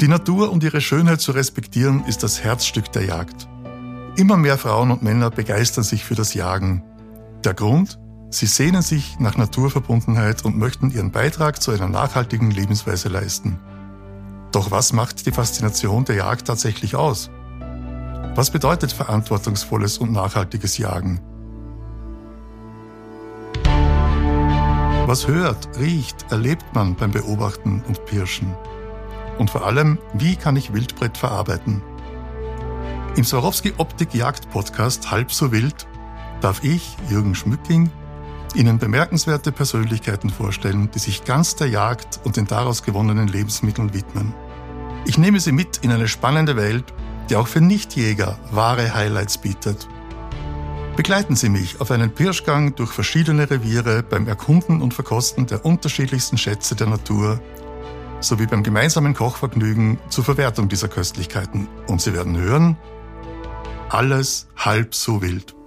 Die Natur und ihre Schönheit zu respektieren, ist das Herzstück der Jagd. Immer mehr Frauen und Männer begeistern sich für das Jagen. Der Grund? Sie sehnen sich nach Naturverbundenheit und möchten ihren Beitrag zu einer nachhaltigen Lebensweise leisten. Doch was macht die Faszination der Jagd tatsächlich aus? Was bedeutet verantwortungsvolles und nachhaltiges Jagen? Was hört, riecht, erlebt man beim Beobachten und Pirschen? Und vor allem, wie kann ich Wildbrett verarbeiten? Im Swarovski Optik Jagd Podcast Halb so wild darf ich, Jürgen Schmücking, Ihnen bemerkenswerte Persönlichkeiten vorstellen, die sich ganz der Jagd und den daraus gewonnenen Lebensmitteln widmen. Ich nehme Sie mit in eine spannende Welt, die auch für Nichtjäger wahre Highlights bietet. Begleiten Sie mich auf einen Pirschgang durch verschiedene Reviere beim Erkunden und Verkosten der unterschiedlichsten Schätze der Natur sowie beim gemeinsamen Kochvergnügen zur Verwertung dieser Köstlichkeiten. Und Sie werden hören, alles halb so wild.